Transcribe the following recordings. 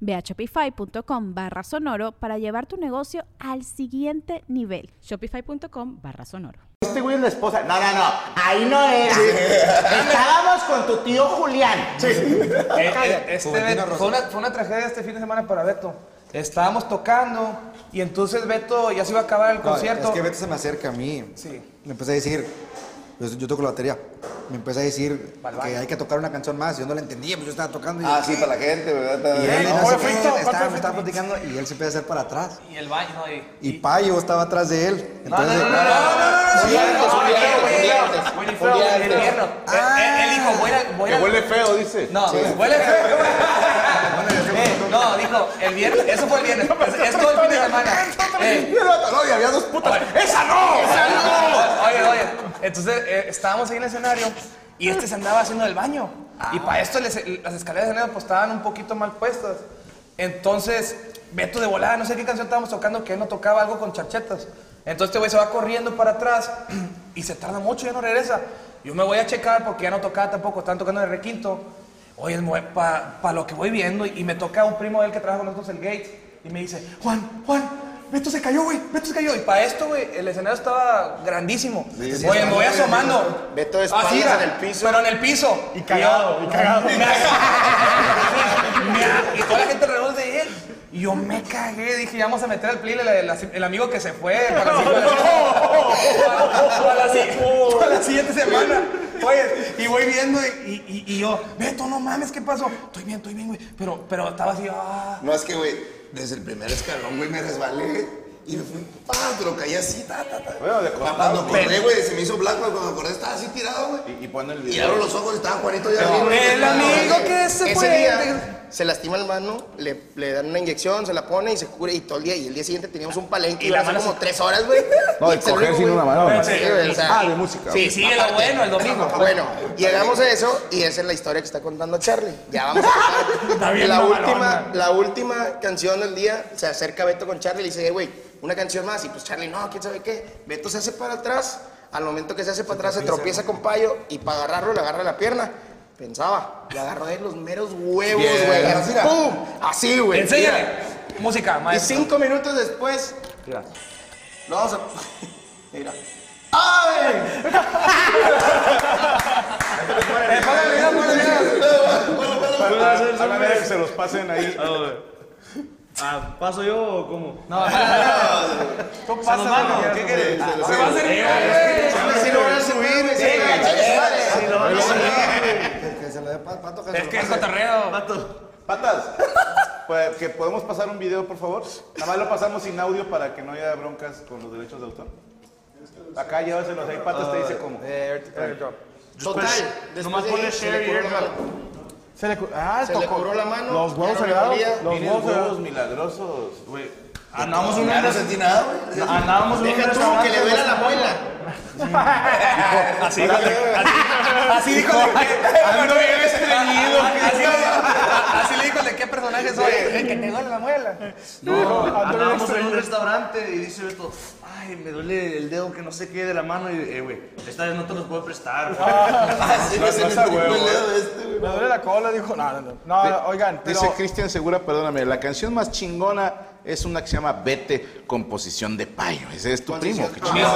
Ve a shopify.com barra sonoro para llevar tu negocio al siguiente nivel. Shopify.com barra sonoro. Este güey es la esposa. No, no, no. Ahí no era. Estábamos con tu tío Julián. Eh, eh, este, fue, una, fue una tragedia este fin de semana para Beto. Estábamos tocando y entonces Beto ya se iba a acabar el No, concierto. es que Beto se me acerca a mí. Sí. Me empecé a decir, pues, yo toco la batería. Me empecé a decir que hay que tocar una canción más. Yo no la entendía, pues yo estaba tocando. Y, Ah, sí, para la gente, ¿verdad? y él, ¿Cuál no fue estaba, estaba platicando y él se empieza a hacer para atrás. Y el baño, ¿no? Y, Y Payo estaba atrás de él. Entonces, Que a huele feo, dice. no, huele feo. Eh, no, dijo, el viernes, eso fue el viernes. Es, es todo el fin de semana. Eh, No, y había dos putas. ¡Esa no! ¡Esa no! Oye, oye. Entonces eh, estábamos ahí en el escenario y este se andaba haciendo el baño. Y para esto les- las escaleras de escenario pues estaban un poquito mal puestas. Entonces, Beto de volada, no sé qué canción estábamos tocando, que él no tocaba algo con charchetas. Entonces este güey se va corriendo para atrás y se tarda mucho y ya no regresa. Yo me voy a checar porque ya no tocaba tampoco, estaban tocando en el requinto. Oye, para lo que voy viendo y, y me toca un primo de él que trabaja con nosotros, el Gates, y me dice, Juan, Juan, Beto se cayó, güey, Beto se cayó. Y para esto, güey, el escenario estaba grandísimo. Oye, me voy asomando. Beto espaldas Así, en el piso. Pero en el piso. Y cagado, y cagado. y toda la gente alrededor de él. Y yo me cagué, dije, ya vamos a meter al play el, el- el amigo que se fue para la, para- para la si- para la siguiente semana. Oye, y voy viendo y, y- y yo, Beto, no mames, ¿qué pasó? Estoy bien, estoy bien, güey. Pero, pero estaba así, ah. No, es que, güey, desde el primer escalón, güey, me resbalé. Y me fui, pa, pero caí así, ta, ta, ta. Bueno, de. Cuando acordé, güey, se me hizo blanco. Cuando acordé, estaba así tirado, güey. Y, y pone el Y video. abro los ojos y estaba Juanito ya arriba. el amigo que se Ese fue. día se lastima el mano, le, le dan una inyección, se la pone y se cura y todo el día. Y el día siguiente teníamos un palenque Y y la la mano como se- tres horas, güey. No, Y de coger único, sin una mano. Sí, güey, o sea, Ah, de música. Sí, sí, lo bueno, el domingo. Bueno, llegamos a eso y esa es la historia que está contando Charlie. Ya vamos a Está bien la, última, la última canción del día, se acerca Beto con Charlie y le dice, "Eh, güey, una canción más. Y pues Charlie, no, quién sabe qué. Beto se hace para atrás. Al momento que se hace para atrás, se tropieza con Payo y para agarrarlo le agarra la pierna. Pensaba, le agarró de los meros huevos, Bien. güey. Así, ¡Pum! Así, güey. Enséñale. Música, Y cinco minutos después, lo vamos a. Mira. ¡Ay! Eh, que se los pasen ahí. Ah, ¿Paso yo o cómo? No, tú pasa, mano. ¿Qué quieres? Se va a hacer Si lo van a subir, Sí, lo van a subir. Pato que Es que es cotorreo. Patas. Pues, que podemos pasar un video, por favor. Nada más lo pasamos sin audio para que no haya broncas con los derechos de autor. Acá llévaselos ahí, Patas te dice cómo. Total. Nomás después de ponle ahí, se share le y curó la airdrop. mano. Se le, cu- ah, Se le cobró la mano. Los huevos ya no sagrados. le dolía. Los Tienes huevos huevos. sagrados milagrosos. Güey, andamos un Ya no sentí nada, güey. Andábamos en un Deja tú que le duela la muela. Así dijo, así dijo de qué. Ando bien estreñido. Así, le dijo de qué personaje soy. El que te duele la muela. No, andábamos en un restaurante y dice Beto, ay, me duele el dedo que no sé qué de la mano. Y, eh, güey, esta vez no te los puedo prestar. Así me se me el dedo de este, güey. Me duele la cola, dijo. No, no, no. No, oigan, pero. Dice Cristian Segura, perdóname, la canción más chingona es una que se llama Vete, composición de Payo. Ese es tu primo. qué chingón.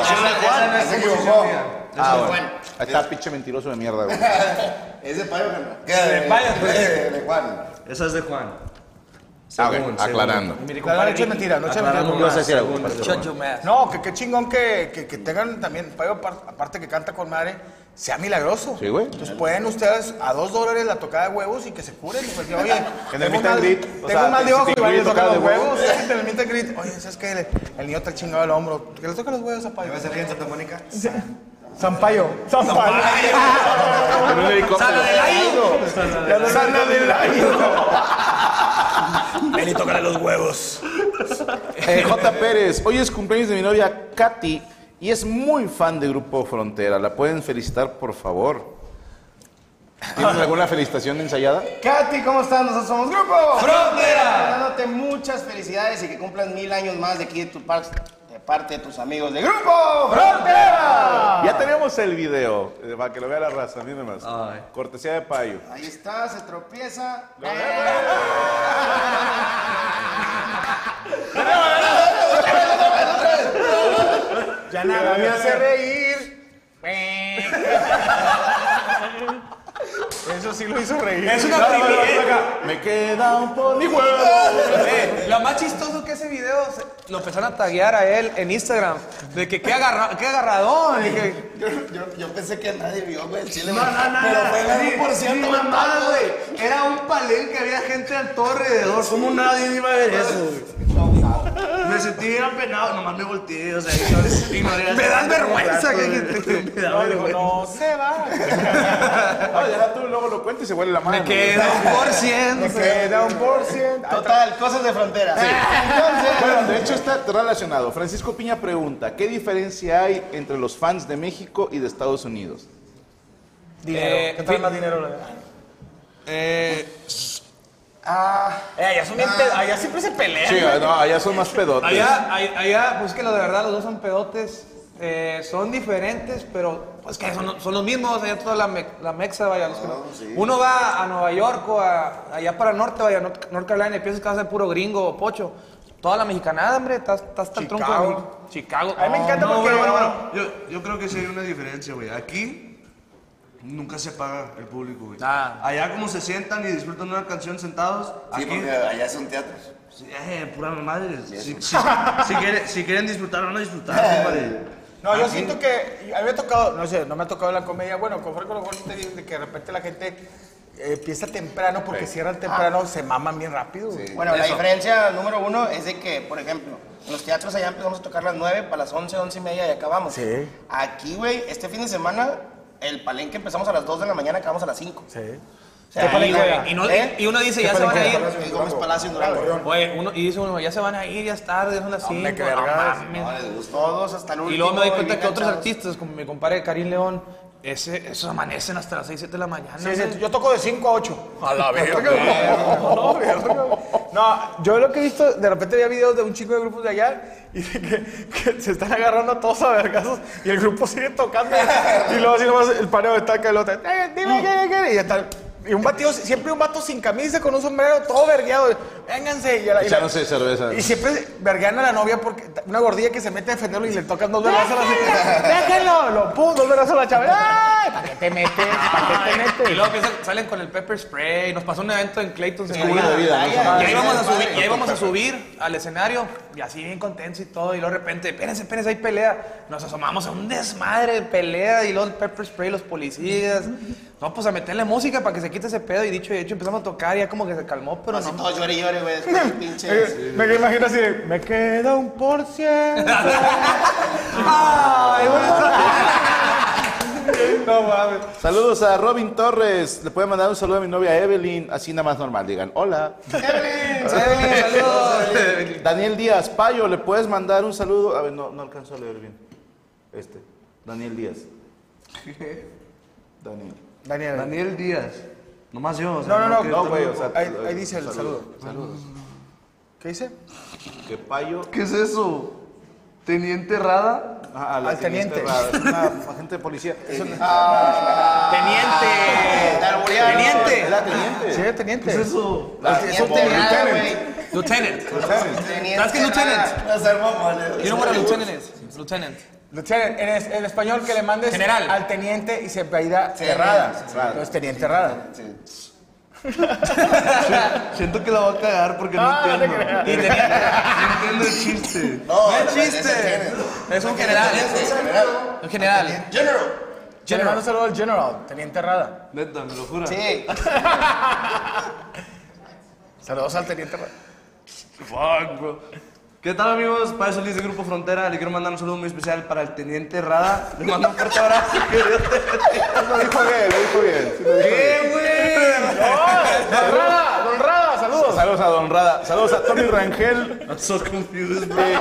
Se equivocó. Ah, Juan. bueno. Ahí está, pinche mentiroso de mierda, güey. Es de Payo, ¿no? De Payo, pues. De de Juan. Esa es de Juan. Ah, aclarando. La noche es mentira, es mentira. No, que qué chingón que, que, que tengan también, Payo, apar- aparte que canta con madre, sea milagroso. Sí, güey. Entonces pueden ustedes a dos dólares la tocada de huevos y que se curen. Pues, que, oye, En el tengo meet and mal- greet, o Tengo sea, mal de ojo te y van tocan tocada los huevos. sí, greet. Oye, ¿sabes qué? El, el niño está chingado el hombro. Que le toca los huevos a Payo. ¿Va a salir en Santa Mónica? Zampayo. Zampayo. En un helicóptero. Sana del Ven y tócale los huevos. Eh, J. Pérez, hoy es cumpleaños de mi novia Katy y es muy fan de Grupo Frontera. ¿La pueden felicitar, por favor? ¿Tienen alguna felicitación ensayada? Katy, ¿cómo estás? Nosotros somos Grupo Frontera. Dándote muchas felicidades y que cumplas mil años más de aquí de tu par- de parte de tus amigos de Grupo Frontera. Ya tenemos el video, eh, para que lo vea la raza, miren más. Cortesía de Payo. Ahí está, se tropieza. Ya nada me hace reír. Eso sí lo hizo reír. Es una No, no, no, primera. no, acá. Me queda un pony huevo. Eh, lo más chistoso que ese video se- lo empezaron a taguear a él en Instagram. De que qué, agarra, qué agarradón. y que- Yo, yo, yo pensé que nadie vio, güey, el chile. No, no, no. Pero fue el Sí, 1% sí, más mamada, malo, güey. Era un palenque, había gente al todo alrededor. ¿Cómo nadie iba a ver eso, güey? Me sentí bien apenado, nomás me volteé, o sea, ignoré. ignoré Me das vergüenza. que que- Me da No, vergüenza. no se va. No, ya tú luego lo cuentas y se huele la mano. Me queda un por Me ciento. queda un por ciento. Total, cosas de frontera. Entonces, Bueno, de hecho está relacionado. Francisco Piña pregunta, ¿qué diferencia hay entre los fans de México y de Estados Unidos? Dinero. Eh, ¿Qué tal más dinero? Eh, ah, Eh, allá, son bien pe- allá siempre se pelean. Sí, no, allá son más pedotes. allá, allá, allá, pues que lo de verdad, los dos son pedotes. eh, son diferentes, pero pues que son, son los mismos. Allá toda la, me- la mexa, vaya. los que- Uno va a Nueva York o a, allá para el norte, vaya, North, North Carolina, y piensas que vas a ser puro gringo o pocho. Toda la mexicanada, hombre, estás, el tronco de. Chicago. A mí me encanta No, porque... bueno, bueno, bueno. Yo, yo creo que sí hay una diferencia, güey. Aquí nunca se paga el público, güey. Ah. Allá como se sientan y disfrutan una canción sentados, sí, aquí... porque allá son teatros. Sí, eh, pura madre. Si, si- si quieren, si quieren disfrutar, van a disfrutar, compadre. No, yo siento que a mí me ha tocado, no sé, no me ha tocado la comedia, bueno, con Franco Logor te digo de que de repente la gente eh, empieza temprano porque cierran temprano, se maman bien rápido. güey. Bueno, la diferencia número uno es de que, por ejemplo, en los teatros allá empezamos a tocar las 9, para las 11, 11 y media y acabamos. Sí. Aquí, güey, este fin de semana, el palenque empezamos a las 2 de la mañana, acabamos a las 5. Sí. O sea, Sí, ahí, güey, y, no- ¿eh? y uno dice, ya se van a ir. Gómez Palacio en Durango. Oye, uno, y dice uno, ya se van a ir, ya es tarde, son las 5. Hombre, qué vergas. Todos hasta el último. Y luego me doy cuenta que otros artistas, como mi compadre Karim León, ese, esos amanecen hasta las 6, 7 de la mañana. Sí, sí, yo toco de 5 a 8. A la verga. No, yo lo que he visto, de repente había videos de un chico de grupos de allá y de que, que se están agarrando a todos a vergazos y el grupo sigue tocando. Y luego así nomás el paneo está acá el otro. "Eh, dime qué, qué", Y ya está. Y un batido, siempre un vato sin camisa, con un sombrero, todo vergueado. Vénganse. Y, la- y la- Echándose cerveza. y siempre verguean a la novia porque una gordilla que se mete a defenderlo y le tocan dos vergazos a la Déjenlo, lo pum, dos vergazos a la chava. ¡Ay! ¿Para qué te metes? ¿Para qué te metes? Y luego empiezan- salen con el pepper spray. Nos pasó un evento en Clayton. Es como una bebida, ¿no? Y ahí vamos a subir, y ahí vamos a subir al escenario y así bien contentos y todo. Y luego de repente, espérense, espérense, hay pelea. Nos asomamos a un desmadre de pelea y luego el pepper spray, los policías. No, pues a meterle música para que se quite ese pedo. Y dicho y hecho empezamos a tocar y ya como que se calmó, pero Así no. todos llore y llore, güey. después pinche. Me imagino así, me queda un por ciento. Ay, No mames. Saludos a Robin Torres. Le pueden mandar un saludo a mi novia Evelyn, así nada más normal. Digan, hola. Evelyn, saludos. Daniel Díaz, Payo, ¿le puedes mandar un saludo? A ver, no, no alcanzo a leer bien. Este, Daniel Díaz. Daniel. Daniel. Daniel Díaz. Nomás yo. o sea, No, no, no. No, güey, o sea, Ahí, ahí dice el saludo. Saludos. ¿Qué dice? Que Payo. ¿Qué es eso? ¿Teniente Rada? Ah, la Al teniente. Rada, Es una agente de policía. Es una- Teniente. Te alburearon. Teniente. Era teniente. Sí, teniente. ¿Qué es eso? Teniente nada, güey. Lieutenant. Teniente ¿Sabes qué es lieutenant? nada. You know what a lieutenant is? Lieutenant. Lieutenant, en, es- en español que le mandes General. al teniente y se sí, sí. Entonces, teniente Terrada. Siento que la voy a cagar porque no, No, no te entiendo. No entiendo el chiste. No, No es chiste. tienes. Es un general. Un general. General. Le mando un saludo al General, teniente Rada. Neta, me lo juro. Sí. Saludos al teniente Rada. Fuck, bro. ¿Qué tal amigos? Para eso de Grupo Frontera, le quiero mandar un saludo muy especial para el Teniente Rada. Le mando un fuerte abrazo. Que Dios te bendiga. Lo dijo bien, lo dijo bien. sí lo dijo bien. ¡Qué güey! Don Rada, Don Rada, saludos. Saludos a Don Rada. Saludos a Tony Rangel. I'm so confused, bro. Eh,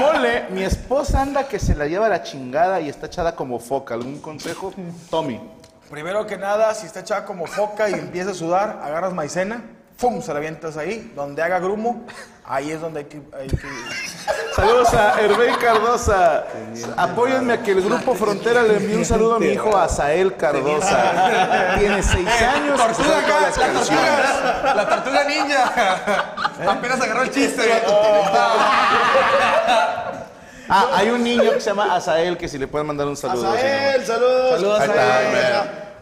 mole, mi esposa anda que se la lleva a la chingada y está echada como foca. ¿Algún consejo? Tommy. Primero que nada, si está echada como foca y empieza a sudar, agarras maicena, ¡fum! Se la avientas ahí. Donde haga grumo, ahí es donde hay que... hay que- Saludos a Hervé Cardosa. Apóyenme a que el grupo Frontera le envíe un saludo a mi hijo Asael Cardosa. Tiene seis años. y se Tortuga acá, las la canciones. tortuga. La tortuga ninja. Apenas agarró el chiste. Ah, hay un niño que se llama Asael que si le pueden mandar un saludo. Azael, saludos. Saludos Ahí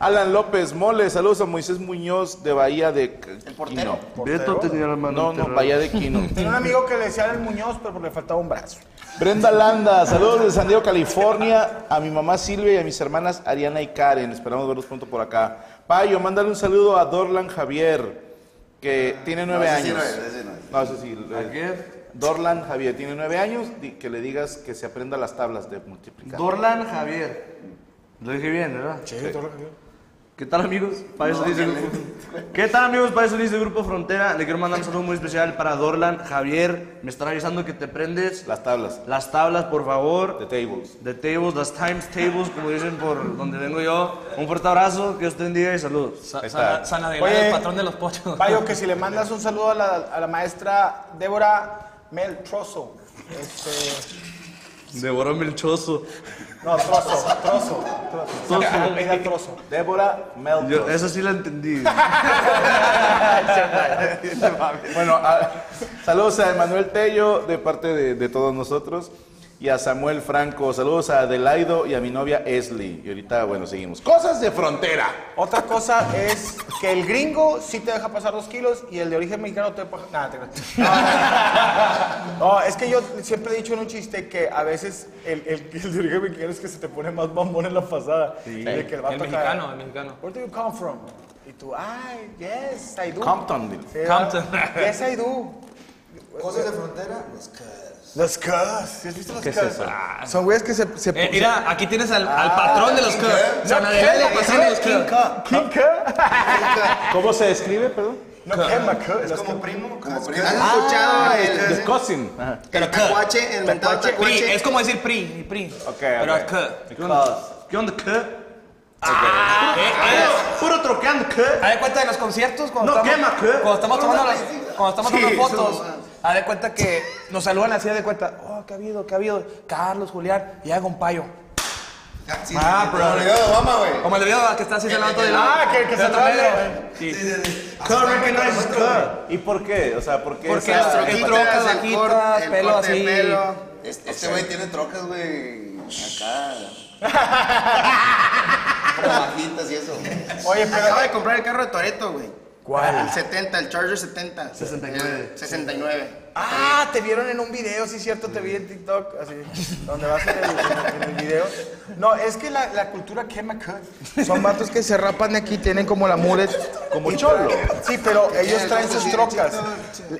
Alan López Mole, saludos a Moisés Muñoz de Bahía de El portero. Beto tenía la mano No, no, enterrada. Bahía de Quino. Tenía un amigo que le decía el Muñoz, pero le faltaba un brazo. Brenda Landa, saludos de San Diego, California, a mi mamá Silvia y a mis hermanas Ariana y Karen. Esperamos verlos pronto por acá. Payo, mándale un saludo a Dorlan Javier, que tiene nueve ese sí años. no es, ese no es. No, ese sí. ¿A qué? Dorlan Javier tiene nueve años, di- que le digas que se aprenda las tablas de multiplicar. Dorlan Javier. Lo dije bien, ¿verdad? Sí, todo lo que ¿Qué tal amigos? Para eso dice Grupo ¿Qué tal amigos? Para eso dice Grupo Frontera. Le quiero mandar un saludo muy especial para Dorlan Javier. Me están avisando que te prendes Las tablas las tablas, por favor. de tables. The tables, las times tables, como dicen por donde vengo yo. Un fuerte abrazo, que Dios te bendiga y saludos. Ahí está. San, San Adrián, Oye, el patrón de los pochos. Payo, que si le mandas un saludo a la, a la maestra Débora Mel Trozo. Este, Devoró Melchoso. No, trozo, trozo, trozo. Apellida trozo. Débora. Yo, eso sí la entendí. Bueno, a- saludos a Emanuel Tello de parte de, de todos nosotros y a Samuel Franco. Saludos a Adelaido y a mi novia Esli. Y ahorita, bueno, seguimos. Cosas de frontera. Otra cosa es que el gringo sí te deja pasar dos kilos y el de origen mexicano te deja... Nada, te. No, es que yo siempre he dicho en un chiste que a veces el, el- el de origen mexicano es que se te pone más bombón en la pasada. De que el, vato El mexicano, el mexicano. Where do you come from? Y tú, ay, yes, I do. Comptonville. Sí, Compton. Yes, I do. Cosas de frontera, los cars. Los cuz. ¿Sí has visto los ¿Qué es cuz? eso? Ah, Son güeyes que se... se Eh, mira, aquí tienes al, al patrón de los Cubs. San Adrián, el patrón de los Cubs. ¿King Cu? ¿Cómo se describe, perdón? No. Es como primo, como primo. ¿Has escuchado Ah, el, the cousin. Ajá. el tacuache, el mentado Pri, tacuache? es como decir PRI, y PRI. Ok, Pero ok. es Cubs. ¿Qué onda? ¿Qué? Eh, eh, Puro troqueando, ¿qué? Haz de cuenta en los conciertos cuando No, estamos, quema, ¿qué? cuando estamos tomando las, cuando estamos tomando fotos. Haz de cuenta que nos saludan así haz de cuenta, oh, ¿qué ha habido? ¿Qué ha habido? Carlos, Julián, y hago un payo. Sí, Ah, bro. Como el video de Obama, güey. Como el video que está así saludando de Ah, que, que se de- Sí. Sí. ¿Y por qué? O sea, ¿por qué Porque Troquitas, trocas, el el pelo así. pelo. Este este güey tiene trocas, güey. Acá. Como bajitas y eso. Oye, pero- Acaba de comprar el carro de Toreto, güey. ¿Cuál? El 70, el Charger 70. 69. El 69. Ah, te vieron en un video, sí, cierto, te vi en TikTok, así, donde vas en el, en el- video. No, es que la, la cultura quema cut. Son vatos que se rapan aquí, tienen como la mulet. Como cholo. Sí, pero ellos el traen sus trocas.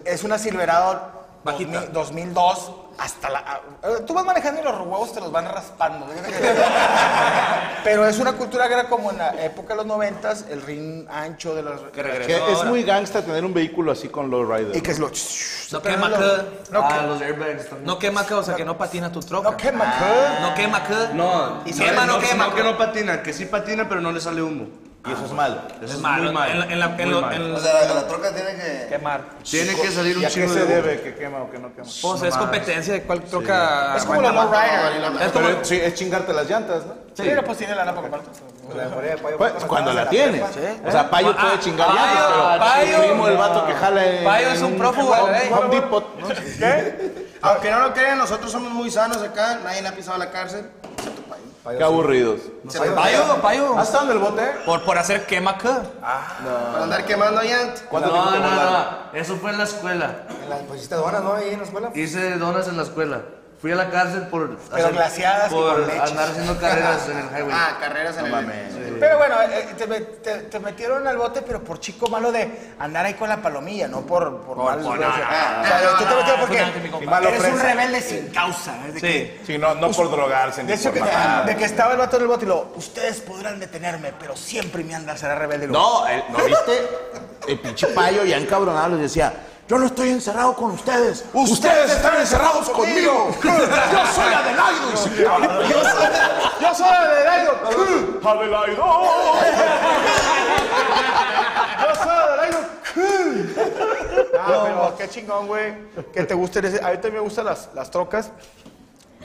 Es una Silverado Bajita. 2000 2002 hasta la... ah, Tú vas manejando y los huevos te los van raspando. Pero es una cultura que era como en la época de los noventas, el ring ancho de los... Que regresó Que es muy gangsta tener un vehículo así con lowrider. Y que es lo... No quema. No, Ah, que- los airbags también. No quema cut, o sea que no patina tu troca. no quema cut. No quema cut. No, quema, no quema. No, que no patina, que sí patina, pero no le sale humo. Y eso es malo. Eso Es malo. muy malo. En la- en la- en Muy lo- malo. en O sea, la, la troca tiene que. Quemar. Tiene que salir ¿Y un a qué chingo se de humo. debe que quema o que no quema? Pues es competencia de cuál troca. Es como más. lowrider. Es como. Pero sí, es chingarte las llantas, ¿no? Sí, pero pues tiene lana para comprarte. Pues, cuando la tienes. O sea, Payo Ah, puede chingar Payo, llantas, pero Payo. el primo el vato que jala en, Payo es un prófugo, Depot, ¿no? Aunque no lo crean, nosotros somos muy sanos acá. Nadie ha pisado la cárcel. Qué aburridos. Payo, payo. ¿Has estado en el bote? Por, por hacer quema acá. Para andar quemando allá. No, ¿Cuánto no, no? Eso fue en la escuela. En la, pues hiciste donas, ¿no? Ahí en la escuela. Hice donas en la escuela. Fui a la cárcel por, Pero glaseadas y por con leche. andar haciendo carreras en el highway. Ah, carreras en No el... mames. Pero bueno, eh, te, me- te- te metieron al bote, pero por chico malo de andar ahí con la palomilla, no por, por, mal- por- o sea, no, o no, sea, no, tú te no, metieron no, porque compa. Malo eres un rebelde sin causa. ¿eh? De que, Sí. Sí, no, no por drogarse ni de, eso por que, matar. de que estaba el vato en el bote y lo, ustedes podrán detenerme, pero siempre mi anda será rebelde. Y lo- No, el- ¿no viste? El pinche payo ya encabronado les decía, yo no estoy encerrado con ustedes. Ustedes están encerrados conmigo. Yo soy Adelaido. Y se quedaba la- Yo soy Adelaido. Adelaido. Yo soy Adelaido. Ah, pero qué chingón, güey. Que te gusten ese. A mí también me gustan las, las trocas.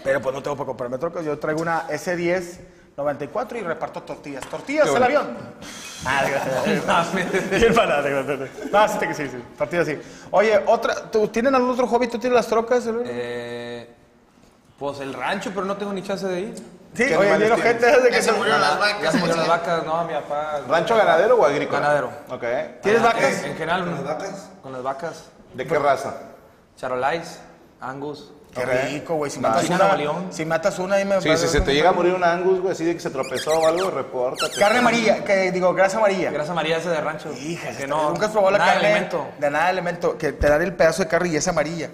Pero pues no tengo para comprarme trocas. Yo traigo una S10 94 y reparto tortillas. Tortillas al avión. Ah, digo, Bien para. No, sí, que sí, sí. Tortillas sí. Oye, otra, ¿tú tienen algún otro hobby? ¿Tú tienes las trocas? Luis? Eh, pues el rancho, pero no tengo ni chance de ir. sí, ¿qué oye, animales bien tienes? ojete de que Ya se murieron las Ya vacas. se murieron las vacas, no, mi papá. ¿Rancho ganadero o agrícola? Ganadero. Ok. ¿Tienes En- vacas? En, general, ¿Con las vacas? Con las vacas. ¿De qué raza? Charolais, Angus. Qué rico, güey. Si matas una, si matas una y me Sí, si se te llega a morir un angus, güey, así de que se tropezó o algo, repórtate. Carne amarilla, que digo, grasa amarilla. Grasa María ese de rancho. Hija, que no. nunca has probado la nada de carne alimento. de nada de elemento, que te dan el pedazo de carne y es amarilla.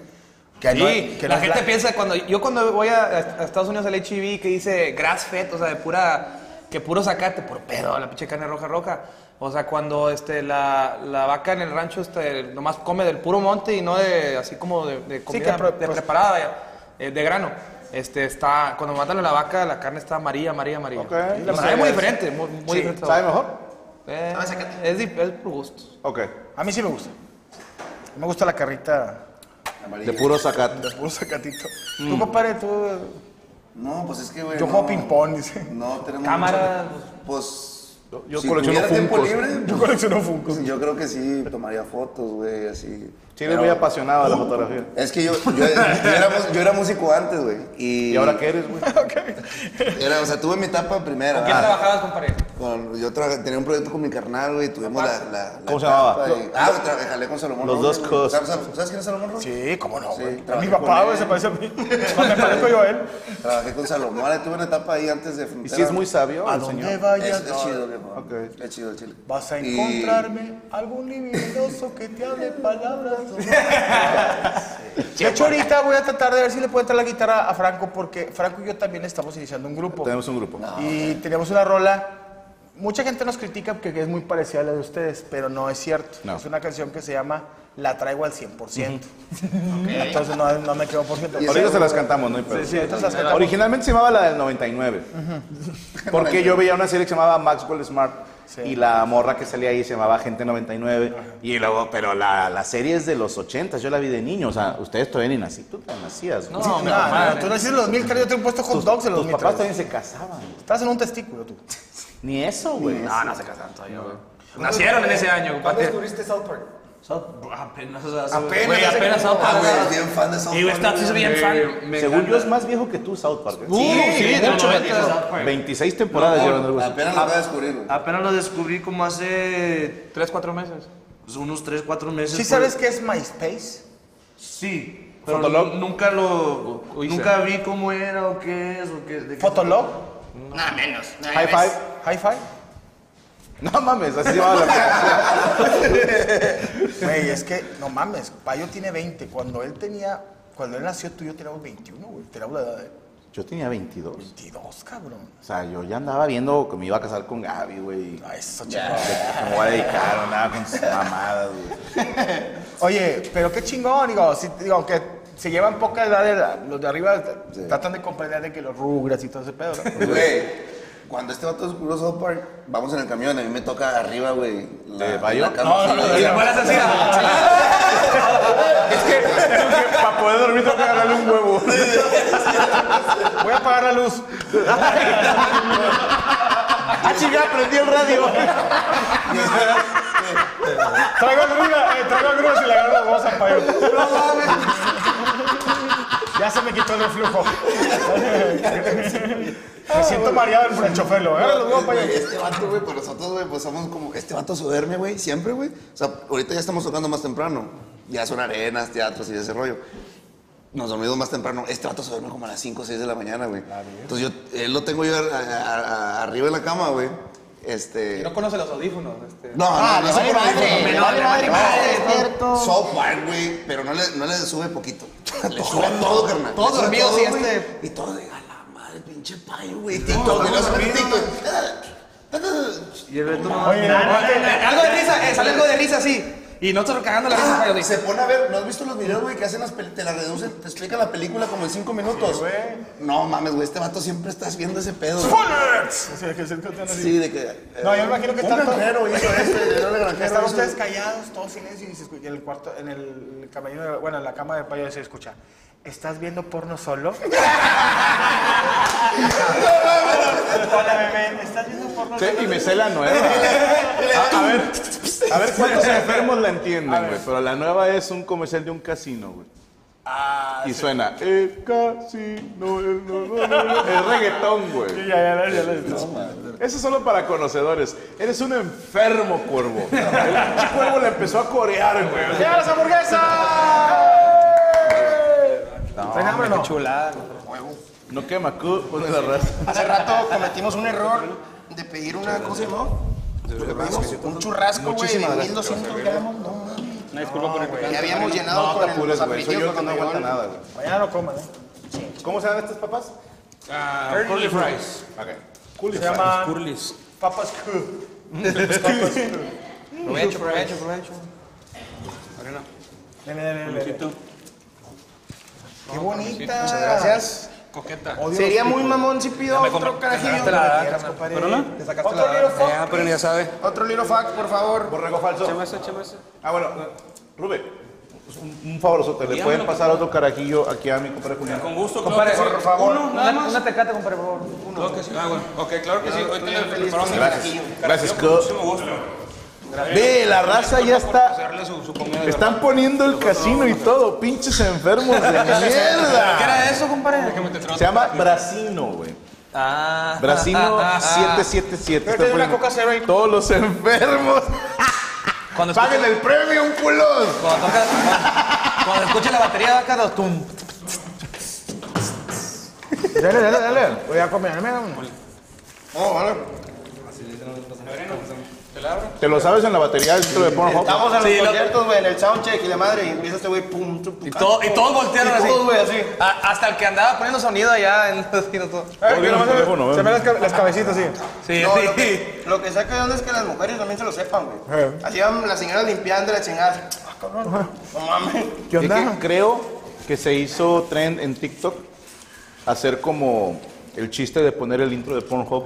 Que Sí, no hay- que la no gente blan- piensa cuando yo cuando voy a, a Estados Unidos al HIV que dice grass fed, o sea, de pura que puro sacate, por pedo, la pinche carne roja roja. O sea, cuando este la, la vaca en el rancho este nomás come del puro monte y no de así como de, de comida que pro- de pues- preparada ya, eh, de grano. Este está cuando matan a la vaca la carne está amarilla, amarilla, amarilla. Ok. La No sabe sé, muy es- diferente, muy, muy Sí, diferente. ¿Sabe mejor? Eh, es, dif- es por gustos. Ok. A mí sí me gusta. Me gusta la carrita De puro zacate. de puro sacatito. Tú, compadre, tú... No, pues es que, güey. Yo no, juego ping-pong, dice. No, tenemos. Cámara, mucho- Pues. Yo si colecciono libre, Yo pues, colecciono Funkos. yo creo que sí tomaría fotos, güey, así. Sí, eres muy apasionado de la fotografía. Es que yo, yo, yo era, yo era músico antes, güey. Y, ¿Y ahora qué eres, güey? Era, o sea, tuve mi etapa primera. ¿Quién ah, trabajabas, compadre? con- yo traba- tenía un proyecto con mi carnal, güey. Tuvimos la, la, la ¿Cómo se llamaba? y- ah, güey, trabajé con Salomón. Los Robles, dos güey. cos. ¿Sabes, sabes quién es Salomón Robles? Sí, cómo no, güey. trabajé Mi papá, con güey, se parece a mí. Me parezco yo a él. Trabajé con Salomón. Tuve una etapa ahí antes de. ¿Y si es muy sabio ¿A dónde señor? Es, vayas? es chido. Ok. Es chido el chile. Vas a encontrarme algún libidinoso que te hable palabras. De hecho, ahorita voy a tratar de ver si le puedo entrar la guitarra a Franco, porque Franco y yo también estamos iniciando un grupo. Tenemos un grupo. Y tenemos una rola. Mucha gente nos critica porque es muy parecida a la de ustedes, pero no es cierto. No. Es una canción que se llama La traigo al 100%. Entonces no, no me quedo por ciento. Ahorita se las cantamos, ¿no? Sí, sí, se las cantamos. Originalmente se llamaba la del 99. Porque yo veía una serie que se llamaba Maxwell Smart. Sí. Y la morra que salía ahí se llamaba Gente 99. Y luego, pero la, la serie es de los 80, yo la vi de niño. O sea, ustedes todavía ni nací. Tú te nacías. No, No, papá, no, tú naciste en los 2003, yo te he puesto hot dogs en los Tus papás 2003. también se casaban. Estás en un testículo tú. Ni eso, güey. No, no se casan todavía, güey. Nacieron en ese año, ¿Cuándo compadre. descubriste South Park? Apenas, o sea, Apenas, güey, apenas South Ah, Park. güey, es bien fan de South Y güey, Park, está sí, soy bien fan. Me Según encanta. yo es más viejo que tú, South Park. Uh, sí, de hecho, noventa. 26 temporadas llevan algo así. Apenas lo voy a descubrir, güey. Apenas lo descubrí como hace Tres, cuatro meses. pues, unos 3, 4 meses. ¿Sí por- sabes qué es MySpace? Sí. Pero Fotolog. nu- nunca lo. Uy, nunca vi cómo era o qué es o qué. de qué- ¿Fotolog? Nada menos. nada High más. five. No mames, así llamaba la Güey, es que, no mames, Payo tiene 20. Cuando él tenía, cuando él nació, tú y yo teníamos 21, güey. Teníamos la edad de Yo tenía 22. 22, cabrón. O sea, yo ya andaba viendo que me iba a casar con Gaby, güey. Ah, eso, chingón. me voy a dedicar, andaba con sus mamadas, güey. Oye, pero qué chingón, digo, si, digo, aunque se llevan poca edad, de los de arriba tratan de comprender de que los rugras y todo ese pedo, ¿no? Cuando este vato descubrió South Park, vamos en el camión, a mí me toca arriba, güey. la- ¿De Bayo? No, no, no, Y después las hacía. Es que, para poder dormir tengo que agarrarle un huevo. Voy a apagar la luz. ¡Ah, chica! Prendí el radio. Traigo grúa, eh, traigo grúa y le agarro la voz a Payo. Ya se me quitó el reflujo. Me siento mareado por el chofer, lo. Este vato, güey, pues nosotros, güey, pues somos como. Este vato se duerme, güey, siempre, güey. O sea, ahorita ya estamos tocando más temprano. Ya son arenas, teatros y ese rollo. Nos dormimos más temprano. Este vato se duerme como a las 5 o 6 de la mañana, güey. Entonces yo, él lo tengo yo a- a- a- arriba en la cama, güey. Este. No conoce los audífonos. Este. No, no, no, no, no, no, no, madre, no, madre, no, es cierto. South Park, güey, pero no le, no le sube poquito. Le sube todo, carnal. Todos dormidos todo, y este- Y todo de a la madre, pinche payo, güey. TikTok, y luego se mete TikTok. Y el Beto no. Oye, Algo de risa, eh, sale algo de risa así. Y nosotros cagando la risa, Ah, Payo, dice. se pone a ver, ¿no has visto los videos, güey, que hacen las pel- te la reducen, te explican la película como en cinco minutos? no mames, güey, este vato siempre estás viendo ese pedo. güey. Sí, que se- que se- Sí, de que. eh, No, yo me imagino que un están todos- granjero hizo granjero Están ustedes callados, todos silencio y se escucha en el cuarto, en el de- bueno, en la cama de payo se escucha. ¿Estás viendo porno solo? Hola, bebé, ¿estás viendo porno Sí, y me sé la nueva. A, a ver, a ver cuántos enfermos la entienden, güey. Pero la nueva es un comercial de un casino, güey. y suena, el casino, el, no, no, no, no". Es reggaetón, güey. Sí, ya, ya, ya, ya. Eso es solo para conocedores. Eres un enfermo, cuervo. El cuervo le empezó a corear, güey. ¡Ya las hamburguesas! ¿Traen hambre no? Chulada. No quema, cu, pone la raza. Hace rato cometimos un error de pedir una, ¿cómo se llamó? Pedimos un churrasco, güey, de 1200 gramos. No mames. Una disculpa por el. Ya habíamos llenado No con el- los güey. Soy yo que no aguanta nada, güey. Mañana lo coman, ¿eh? ¿Cómo se llaman estos papás? Ah, curly fries. Ok. Se llaman Curlis. Papas Q. Provecho, provecho, provecho. Arena. Dale, dale, dale. Qué bonita. Muchas gracias. Coqueta. Sería muy mamón si pido otro carajillo. Sacaste la. Te sacaste Otro la little edad. fuck. Ya, pero ya sabe. Otro little fact, por favor. Borrego falso. Échame échame. Ah, bueno, Rubén, un, un favorosote, ¿le pueden pasar otro carajillo aquí a mi compadre Julián? Con gusto, Compadre, por favor. Uno, nada Una, más. una tecate, compadre, por favor. Claro que sí. Ah, bueno. Ok, claro que sí. Ahorita le preparamos el Gracias. Gracias, Con co. muchísimo gusto. Ve, la raza ya está. Están poniendo el casino y todo, pinches enfermos de ¿Qué mierda. era eso, compadre? Se llama Brasino, güey. Ah. Brasino 777. Una poniendo coca cero ahí. Todos los enfermos. Cuando Paguen el premium, culos. cuando, toca, cuando, escucha la batería va acá, tum. Dale, dale, dale. Voy a comer. dame uno. Oh, vale. ¿Te lo sabes en la batería del título de Pornhub? Estamos en los Sí, lo- conciertos, güey, en el soundcheck y la madre, y empieza este güey, pum, pum. Y, todo, y todos voltearon Y así. todos, güey, así. A- hasta el que andaba poniendo sonido allá en los tiros todo. Eh, que nomás se teléfono, ven. las, ca- las cabecitas, sí. Sí, No, sí. lo, que, lo que saca de onda es que las mujeres también se lo sepan, güey. Eh. Así van las señoras limpiando la chingada. Ah, cabrón. No mames. ¿Qué Es onda? que creo que se hizo trend en TikTok hacer como el chiste de poner el intro de Pornhub.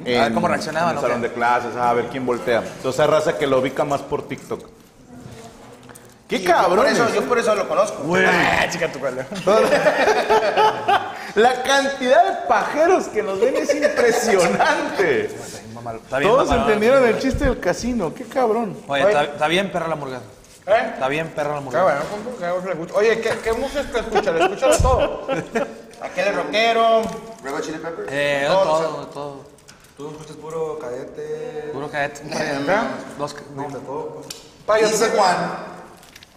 A ver cómo reaccionaban, En el ¿o salón qué? de clases, a ver quién voltea. Entonces hay raza que lo ubica más por TikTok. ¡Qué cabrón! Yo por eso lo conozco. Ah, chica tu cuello. La cantidad de pajeros que nos ven es impresionante. Está bien, Todos mamalón. entendieron el chiste del casino. ¡Qué cabrón! Oye, está, está bien perra la hamburguesa. ¿Eh? Está bien perra la Qué hamburguesa. qué bueno que le. Oye, ¿qué, qué música escucha? ¿Le escucha de todo? Aquel es rockero. Red Hot Chili Peppers. Eh, de Todo, todo, de todo. Tú escuchas puro cadete. Puro cadete. Dos, no. Payo, Dice Juan.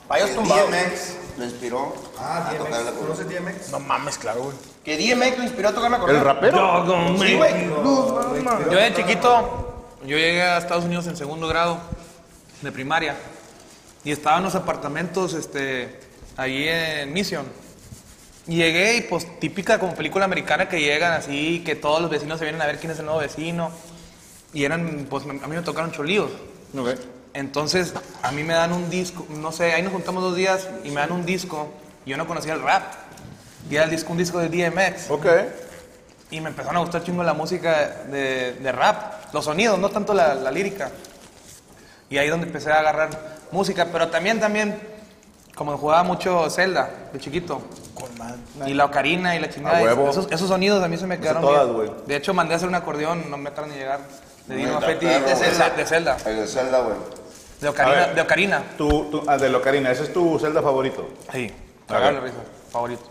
Payos tumbados. DMX lo inspiró a tocar la ¿Conoces DMX? No mames, claro, güey. Que DMX lo inspiró a tocar la ¿El correa. rapero? Sí, güey. Yo de chiquito, yo llegué a Estados Unidos en segundo grado de primaria y estaba en los apartamentos este, ahí en Mission. Llegué y pues típica como película americana que llegan así, que todos los vecinos se vienen a ver quién es el nuevo vecino. Y eran, pues a mí me tocaron cholíos. Entonces, a mí me dan un disco, no sé, ahí nos juntamos dos días y me dan un disco. y Yo no conocía el rap. Y era el disco, un disco de DMX. Ok. Y me empezaron a gustar chingo la música de, de rap, los sonidos, no tanto la, la lírica. Y ahí es donde empecé a agarrar música, pero también, también, como jugaba mucho Zelda de chiquito. Y la ocarina y la chingada. A huevo. Esos, esos sonidos a mí se me quedaron todas, bien. güey. De hecho, mandé a hacer un acordeón, no me acaban de llegar. De Dino perro, de. Zelda. De Zelda. El de Zelda, güey. De ocarina. Ver. De ocarina. Tu, tu, ah, de Locarina, ese es tu celda favorito. Sí. A Cagado ver. la risa. Favorito.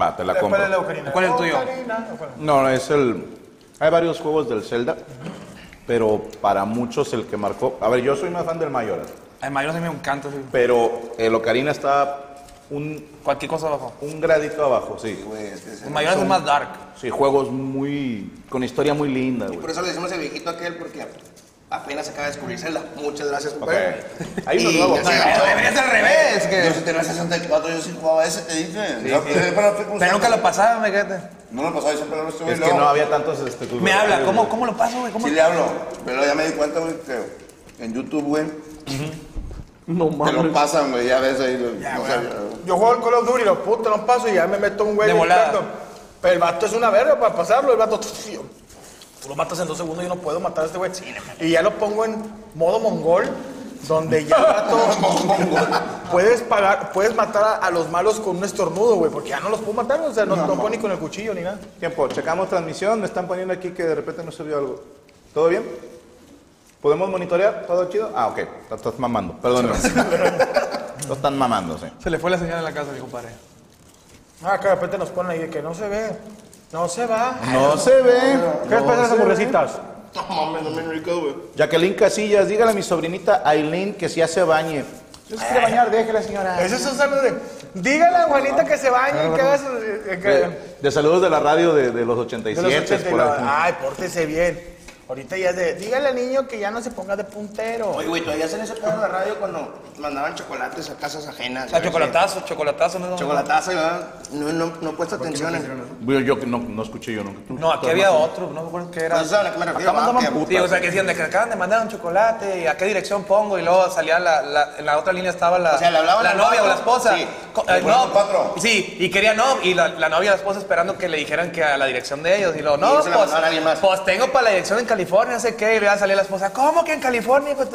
Va, te la ¿Cuál compro. es la ocarina? ¿Cuál es el tuyo? Ocarina, ¿o cuál? No, no, es el... Hay varios juegos del Zelda, pero para muchos el que marcó... A ver, yo soy más fan del Mayoras, Ay, Mayor a mí me encanta. sí. pero el Ocarina está un, Cualquier cosa abajo. un gradito abajo, sí. Güey, es El Mayor es más dark. Sí, juegos muy... con historia muy linda, güey. Por eso le decimos el viejito aquel, porque apenas acaba de descubrir Zelda. Muchas gracias, compadre. Hay uno Y nuevo. ya se No, ganó. debería ser al revés. Yo Que... sí tenía 64, yo sí jugaba ese, te dije. Yo- eh, pero nunca lo pasaba, me quedé. No lo pasaba, yo siempre lo estuve Es que no había tantos... Este, Me habla, ¿cómo, cómo lo paso, güey? ¿Cómo? Sí le hablo, pero ya me di cuenta, güey, que en YouTube, güey, No te lo mames. pasan, güey, ya ves ahí. Ya, no. Yo juego al Call of Duty, lo puto, lo paso y ya me meto un güey. De volada. Pero el vato es una verga para pasarlo. El vato, tío, tú lo matas en dos segundos y yo no puedo matar a este güey. Y ya lo pongo en modo mongol, donde ya el vato puedes pagar, puedes matar a, a los malos con un estornudo, güey, porque ya no los puedo matar, o sea, no, no puedo ni con el cuchillo ni nada. Tiempo, checamos transmisión, me están poniendo aquí que de repente no se vio algo. ¿Todo bien? ¿Podemos monitorear? ¿Todo chido? Ah, ok, Estás- mamando, perdón. Lo están mamando, sí. Se le fue la señal en la casa, mi compadre. Ah, que de repente nos ponen ahí de que no se ve, no se va. No se ve. ¿Qué les no pasa a se ve. hamburguesitas? No mames, no me rico, güey. Jacqueline Casillas, dígale a mi sobrinita Aileen que si hace bañe. Si se quiere bañar, déjela, señora. Eso es un saludo de. Dígale a Juanita que se bañe y que eh, que- De, de saludos de la radio de, de los De 87. los 80 y por ahí. Ay, pórtese bien. Ahorita ya es de. Dígale al niño que ya no se ponga de puntero. Oye, güey, todavía hacen ese pedo en la radio cuando mandaban chocolates a casas ajenas. ¿sabes? chocolatazo, chocolatazo, ¿no? Chocolatazo, ¿verdad? No, no, no he puesto atención. Yo, yo que no, no escuché yo nunca. No, aquí había otro, no me acuerdo qué era. No sabes a qué me refiero. Acá mandaban putas. Sí, o sea, que decían de que acaban de mandar un chocolate y a qué dirección pongo y luego salía la, la- en la otra línea estaba la, O sea, le hablaban la al novia o la esposa. Le eh, no, cuatro. sí, y quería no, y la, la novia y la esposa esperando que le dijeran que a la dirección de ellos y luego, no, Y se la pues, a más. pues tengo para la dirección en California, no sé qué, y luego salía la esposa, ¿cómo que en California? Pues,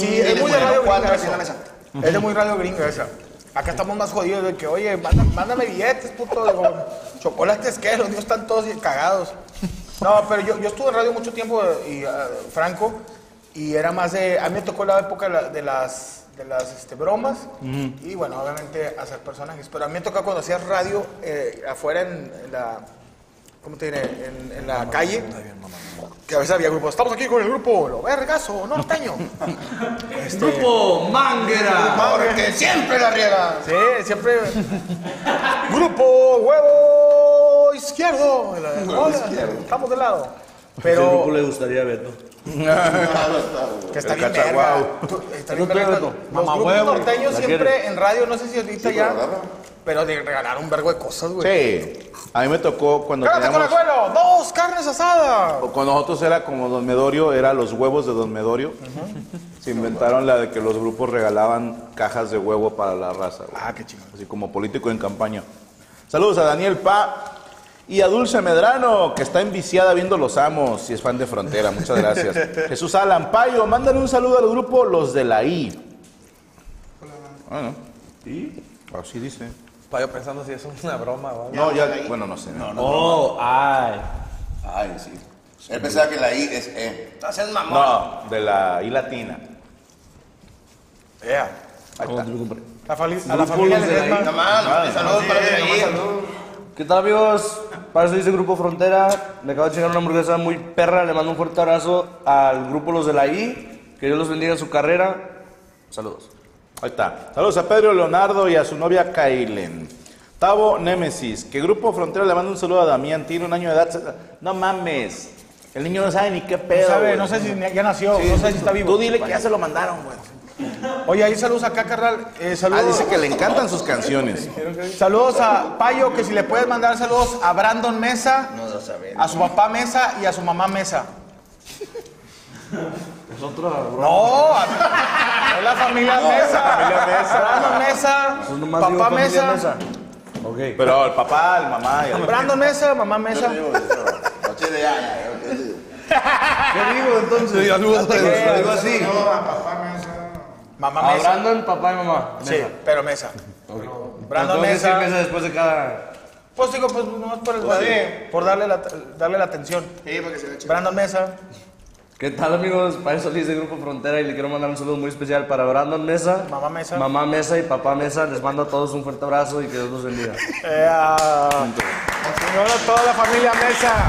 Sí, es le muy de radio eso. mesa. Es de muy radio gringa esa. Acá estamos más jodidos de que, oye, manda- mándame billetes, puto. Digo, chocolates, ¿qué? Los niños están todos cagados. No, pero yo, yo estuve en radio mucho tiempo, y, ah, Franco, y era más de. A mí me tocó la época de las, de las este, bromas, y bueno, obviamente hacer personajes. Pero a mí me tocó cuando hacías radio eh, afuera en, en la. ¿Cómo te diré? En, en la calle. Que a veces había grupos. Estamos aquí con el grupo Lo Vergazo Norteño. Este, Grupo Manguera. Porque siempre la riega. Sí, siempre. Grupo Huevo Izquierdo. Hola, Estamos de lado. Pero grupo le gustaría Beto. que está bien verga. Está bien verga. Los grupos huevo. norteños ¿La siempre en radio, no sé si ahorita Sí, ya. pero de regalar un vergo de cosas, güey. Sí. A mí me tocó cuando ¡Quédate con el teníamos... abuelo! ¡Dos carnes asadas! Cuando nosotros era como Don Medorio, era los huevos de Don Medorio. Se inventaron la de que los grupos regalaban cajas de huevo para la raza. güey. Ah, qué chingón. Así como político en campaña. Saludos a Daniel Pa y a Dulce Medrano, que está enviciada viendo Los Amos y es fan de Frontera. Muchas gracias. Jesús Alan Payo, mándale un saludo al grupo Los de la I. Bueno, ¿y? Así dice. Estaba yo pensando si es una broma o algo. No, ya, bueno, no sé. No, Oh, ay. Ay, sí. Él pensaba que la I es E. No seas mamón. No, de la I latina. Yeah. Ahí está. A la familia de. No mames, saludos para el ahí. ¿Qué tal amigos? Para eso dice Grupo Frontera. Me acabo de chingar una hamburguesa muy perra. Le mando un fuerte abrazo al grupo Los de la I. Que Dios los bendiga en su carrera. Saludos. Ahí está. Saludos a Pedro Leonardo y a su novia Kailen. Tavo Némesis, que Grupo Frontera le manda un saludo a Damián, tiene un año de edad. No mames. El niño no sabe ni qué pedo. No sabe, güey. no sé si ya nació, no sé si está vivo. Tú dile que ya se lo mandaron, güey. Oye, ahí saludos acá, carnal. Eh, Ah, saludos. dice que le encantan sus canciones. Saludos a Payo, que si le puedes mandar saludos a Brandon Mesa, a su papá Mesa y a su mamá Mesa. Es otra No, a- es la familia Mesa. Brandon Mesa, Eso es nomás papá digo familia Mesa, Mesa. Ok. Pero el papá, el mamá. y el- Brandon Mesa, mamá Mesa. No. ¿Qué digo entonces? Digo así. Mamá A Mesa. Brandon, papá y mamá. Sí, pero Mesa. Brandon Tengo que decir Mesa. Mesa después de cada. Pues digo, pues no es por el por darle la, darle la atención. Sí, porque se le echa. Brandon Mesa. ¿Qué tal amigos? Para eso de Grupo Frontera y le quiero mandar un saludo muy especial para Brandon Mesa, Mamá Mesa. Mamá Mesa y Papá Mesa. Les mando a todos un fuerte abrazo y que Dios los bendiga. Eh, a, señor, a toda la familia Mesa.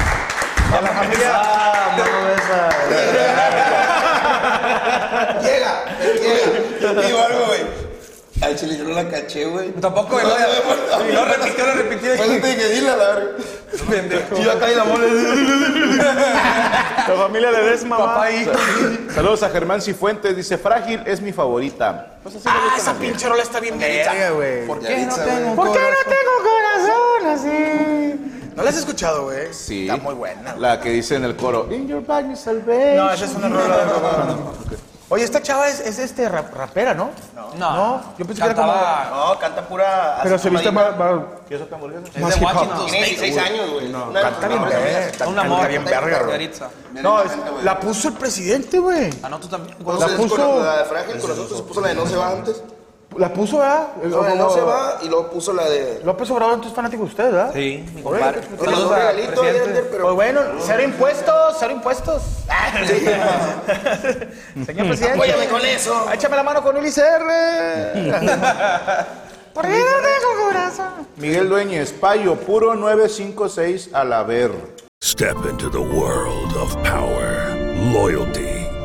A la familia. Ah, Mamá Mesa. Llega, llega. Digo algo, güey. Al chile yo no la caché, güey. Tampoco, güey. No, no, no, Y repitió, lo repitió. Pues te dije, dile a la verga. Pendejo. Y yo acá y la mole. La familia de Des, mamá. Papá ahí. Saludos a Germán Cifuentes, dice, frágil es mi favorita. Pues así Ah, esa pinche rola está bien verga, güey. ¿Por qué no tengo ¿Por qué no corazón? tengo corazón así? ¿No la has escuchado, güey? Sí. Está muy buena. La que dice en el coro, In your bag is salvation. No, esa es una rola de Oye, esta chava es, es este rap- rapera, ¿no? No, yo pensé que era como. Cantaba- No, canta pura. Pero se viste más. más- ¿Quieres otra hamburguesa? Es Más de hip hop. Washington Tiene State, 16 años, güey. Una de las Canta bien mejores verga. amigas. Está Un amor. bien verga, güey. Yaritza. No, es- la puso el presidente, güey. Ah, no, tú también. La puso- puso la de Frágil con nosotros, se puso la de No se va antes. La puso, ¿verdad? La de No se va y luego puso la de. López Obrador, entonces fanático de usted, ¿verdad? Sí, mi compadre. pues, Saludos regalito pero. Pues bueno, cero impuestos, cero impuestos. Señor presidente. Apóyame con eso. Échame la mano con el ICR. ¿Por qué no tengo corazón? Miguel Dueñez, Payo, puro 956 al haber. Step into the world of power, loyalty,